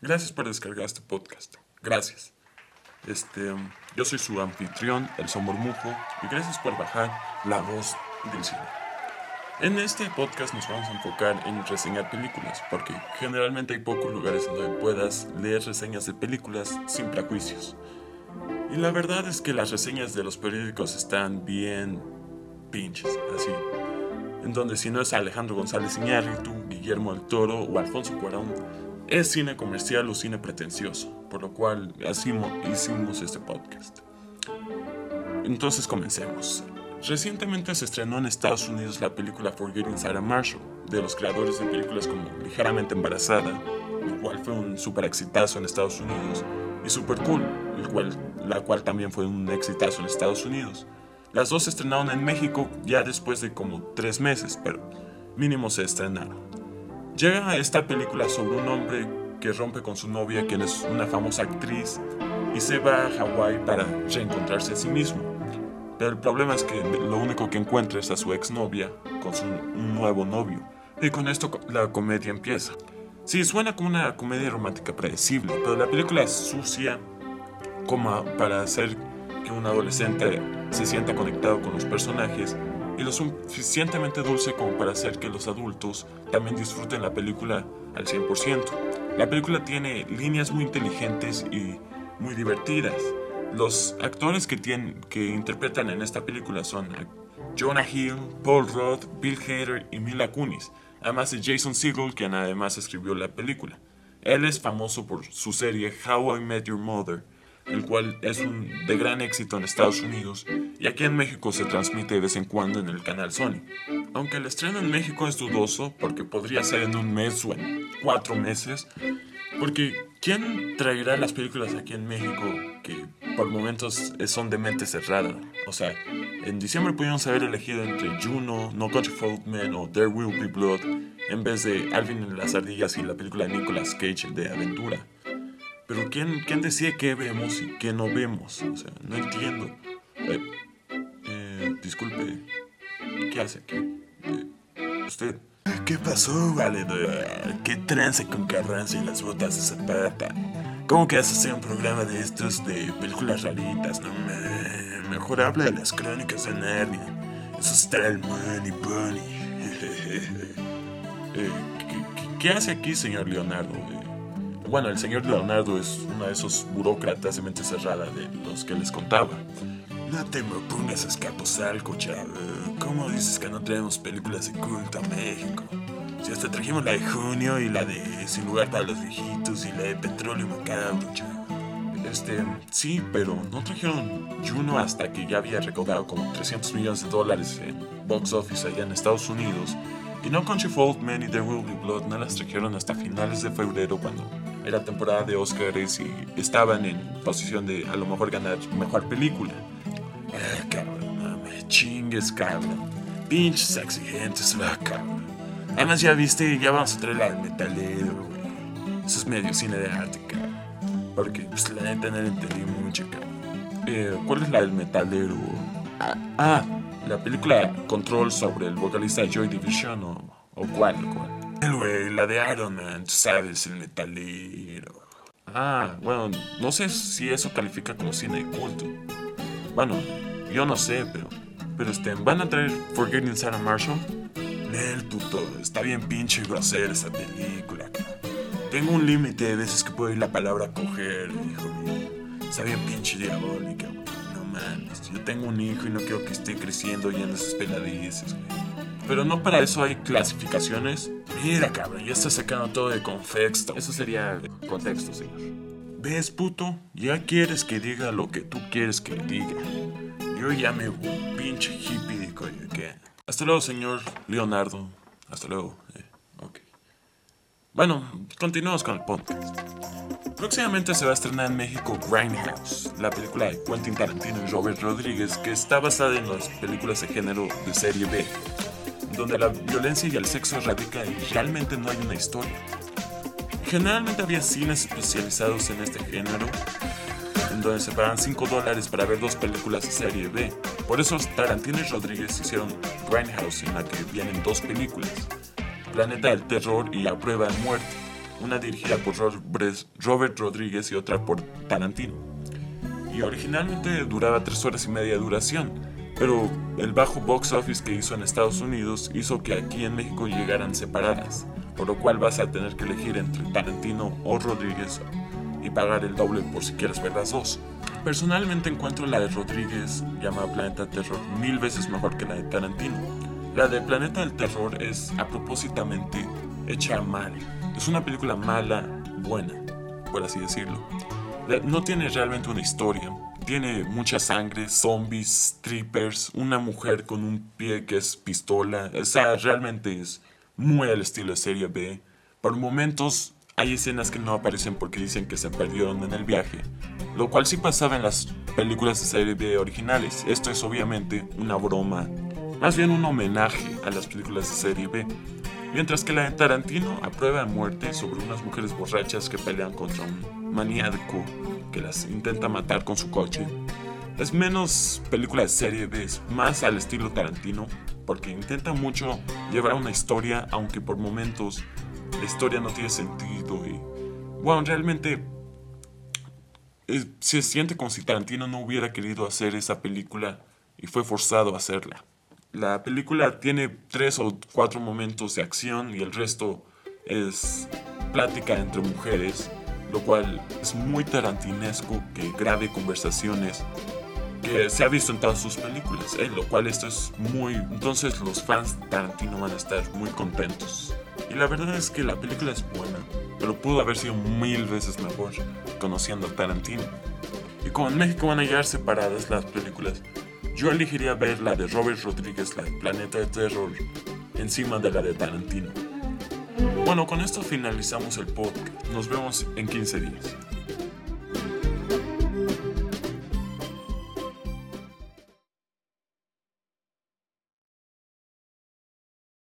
Gracias por descargar este podcast. Gracias. Este, yo soy su anfitrión, el Somormujo, y gracias por bajar la voz del cine. En este podcast nos vamos a enfocar en reseñar películas, porque generalmente hay pocos lugares donde puedas leer reseñas de películas sin prejuicios. Y la verdad es que las reseñas de los periódicos están bien pinches, así. En donde si no es Alejandro González Iñárritu, Guillermo del Toro o Alfonso Cuarón, es cine comercial o cine pretencioso, por lo cual hicimos este podcast. Entonces comencemos. Recientemente se estrenó en Estados Unidos la película Forgetting Sarah Marshall, de los creadores de películas como Ligeramente Embarazada, el cual fue un super exitazo en Estados Unidos, y Super Cool, el cual, la cual también fue un exitazo en Estados Unidos. Las dos se estrenaron en México ya después de como tres meses, pero mínimo se estrenaron. Llega esta película sobre un hombre que rompe con su novia, quien es una famosa actriz, y se va a Hawái para reencontrarse a sí mismo. Pero el problema es que lo único que encuentra es a su exnovia con su nuevo novio. Y con esto la comedia empieza. Sí, suena como una comedia romántica predecible, pero la película es sucia como para hacer que un adolescente se sienta conectado con los personajes y lo suficientemente dulce como para hacer que los adultos también disfruten la película al 100%. La película tiene líneas muy inteligentes y muy divertidas. Los actores que, tienen, que interpretan en esta película son Jonah Hill, Paul Rudd, Bill Hader y Mila Kunis, además de Jason Segel, quien además escribió la película. Él es famoso por su serie How I Met Your Mother, el cual es un, de gran éxito en Estados Unidos y aquí en México se transmite de vez en cuando en el canal Sony. Aunque el estreno en México es dudoso porque podría ser en un mes o en cuatro meses, porque ¿quién traerá las películas aquí en México que por momentos son de mente cerrada? O sea, en diciembre pudimos haber elegido entre Juno, No Country for Old Men o There Will Be Blood en vez de Alvin en las ardillas y la película de Nicolas Cage de aventura. Pero ¿quién, quién decide qué vemos y qué no vemos? O sea, no entiendo. Eh, eh, disculpe, ¿qué hace aquí? Eh, ¿Usted? ¿Qué pasó, valedor? ¿Qué trance con Carranza y las botas de Zapata? ¿Cómo que haces un programa de estos de películas raritas? No, me, mejor habla de las crónicas de Narnia. Eso está el money bunny. eh, ¿qué, qué, hace aquí, señor Leonardo? Bueno, el señor Leonardo es uno de esos burócratas de mente cerrada de los que les contaba. No te me pongas escaposalco, chavo. ¿Cómo dices que no tenemos películas de culto a México? Si hasta trajimos la de Junio y la de Sin lugar para los viejitos y la de Petróleo Macabro, chavo. Este, sí, pero no trajeron Juno hasta que ya había recaudado como 300 millones de dólares en box office allá en Estados Unidos. Y No Country for Old Men y There Will Be Blood no las trajeron hasta finales de febrero cuando era temporada de Oscars y estaban en posición de a lo mejor ganar mejor película. Ah, cabrón, no chingues, cabrón. Pinches exigentes, va, cabrón. Además, ya viste, ya vamos a traer la del metalero, güey. Eso es medio cine de arte, cabrón. Porque, pues, la neta no le entendí mucho, cabrón. Eh, ¿Cuál es la del metalero? Ah, ah, la película Control sobre el vocalista Joy Division o, o cuál, cuál. El güey, la de Iron Man, tú sabes, el metalero. Ah, bueno, no sé si eso califica como cine de culto. Bueno, yo no sé, pero. Pero este, ¿van a traer Forgetting Sarah Marshall? Nel, puto, está bien pinche grosera esa película, Tengo un límite de veces que puedo oír la palabra coger, hijo mío. Está bien pinche diabólica, güey. No mames. Yo tengo un hijo y no quiero que esté creciendo yendo esas peladices, güey. Pero no para eso hay clasificaciones. Mira, cabrón, ya está sacando todo de contexto. Eso sería contexto, señor. ¿Ves, puto? Ya quieres que diga lo que tú quieres que diga. Yo ya me un pinche hippie de que. Hasta luego, señor Leonardo. Hasta luego. Eh. Bueno, continuamos con el podcast. Próximamente se va a estrenar en México Grindhouse, la película de Quentin Tarantino y Robert Rodríguez, que está basada en las películas de género de serie B, donde la violencia y el sexo radica y realmente no hay una historia. Generalmente había cines especializados en este género, en donde se pagan 5 dólares para ver dos películas de serie B. Por eso Tarantino y Rodríguez hicieron Grindhouse, en la que vienen dos películas, Planeta del Terror y A Prueba de Muerte. una dirigida por Robert Rodríguez y otra por Tarantino. Y originalmente duraba tres horas y media de duración, pero el bajo box office que hizo en Estados Unidos hizo que aquí en México llegaran separadas, por lo cual vas a tener que elegir entre Tarantino o Rodríguez y pagar el doble por si quieres ver las dos. Personalmente encuentro la de Rodríguez, llamada Planeta Terror, mil veces mejor que la de Tarantino. La de Planeta del Terror es a propósitamente hecha mal. Es una película mala, buena, por así decirlo. No tiene realmente una historia. Tiene mucha sangre, zombies, strippers, una mujer con un pie que es pistola. O sea, realmente es muy al estilo de serie B. Por momentos hay escenas que no aparecen porque dicen que se perdieron en el viaje, lo cual sí pasaba en las películas de serie B originales. Esto es obviamente una broma, más bien un homenaje a las películas de serie B. Mientras que la de Tarantino aprueba a muerte sobre unas mujeres borrachas que pelean contra un maníaco que las intenta matar con su coche. Es menos película de serie B, más al estilo Tarantino, porque intenta mucho llevar una historia, aunque por momentos la historia no tiene sentido y bueno, realmente se siente como si Tarantino no hubiera querido hacer esa película y fue forzado a hacerla. La película tiene tres o cuatro momentos de acción y el resto es plática entre mujeres, lo cual es muy tarantinesco que grabe conversaciones que se ha visto en todas sus películas, ¿eh? lo cual esto es muy... Entonces los fans de Tarantino van a estar muy contentos. Y la verdad es que la película es buena, pero pudo haber sido mil veces mejor conociendo a Tarantino. Y como en México van a llegar separadas las películas, yo elegiría ver la de Robert Rodríguez, la de Planeta de Terror, encima de la de Tarantino. Bueno, con esto finalizamos el podcast. Nos vemos en 15 días.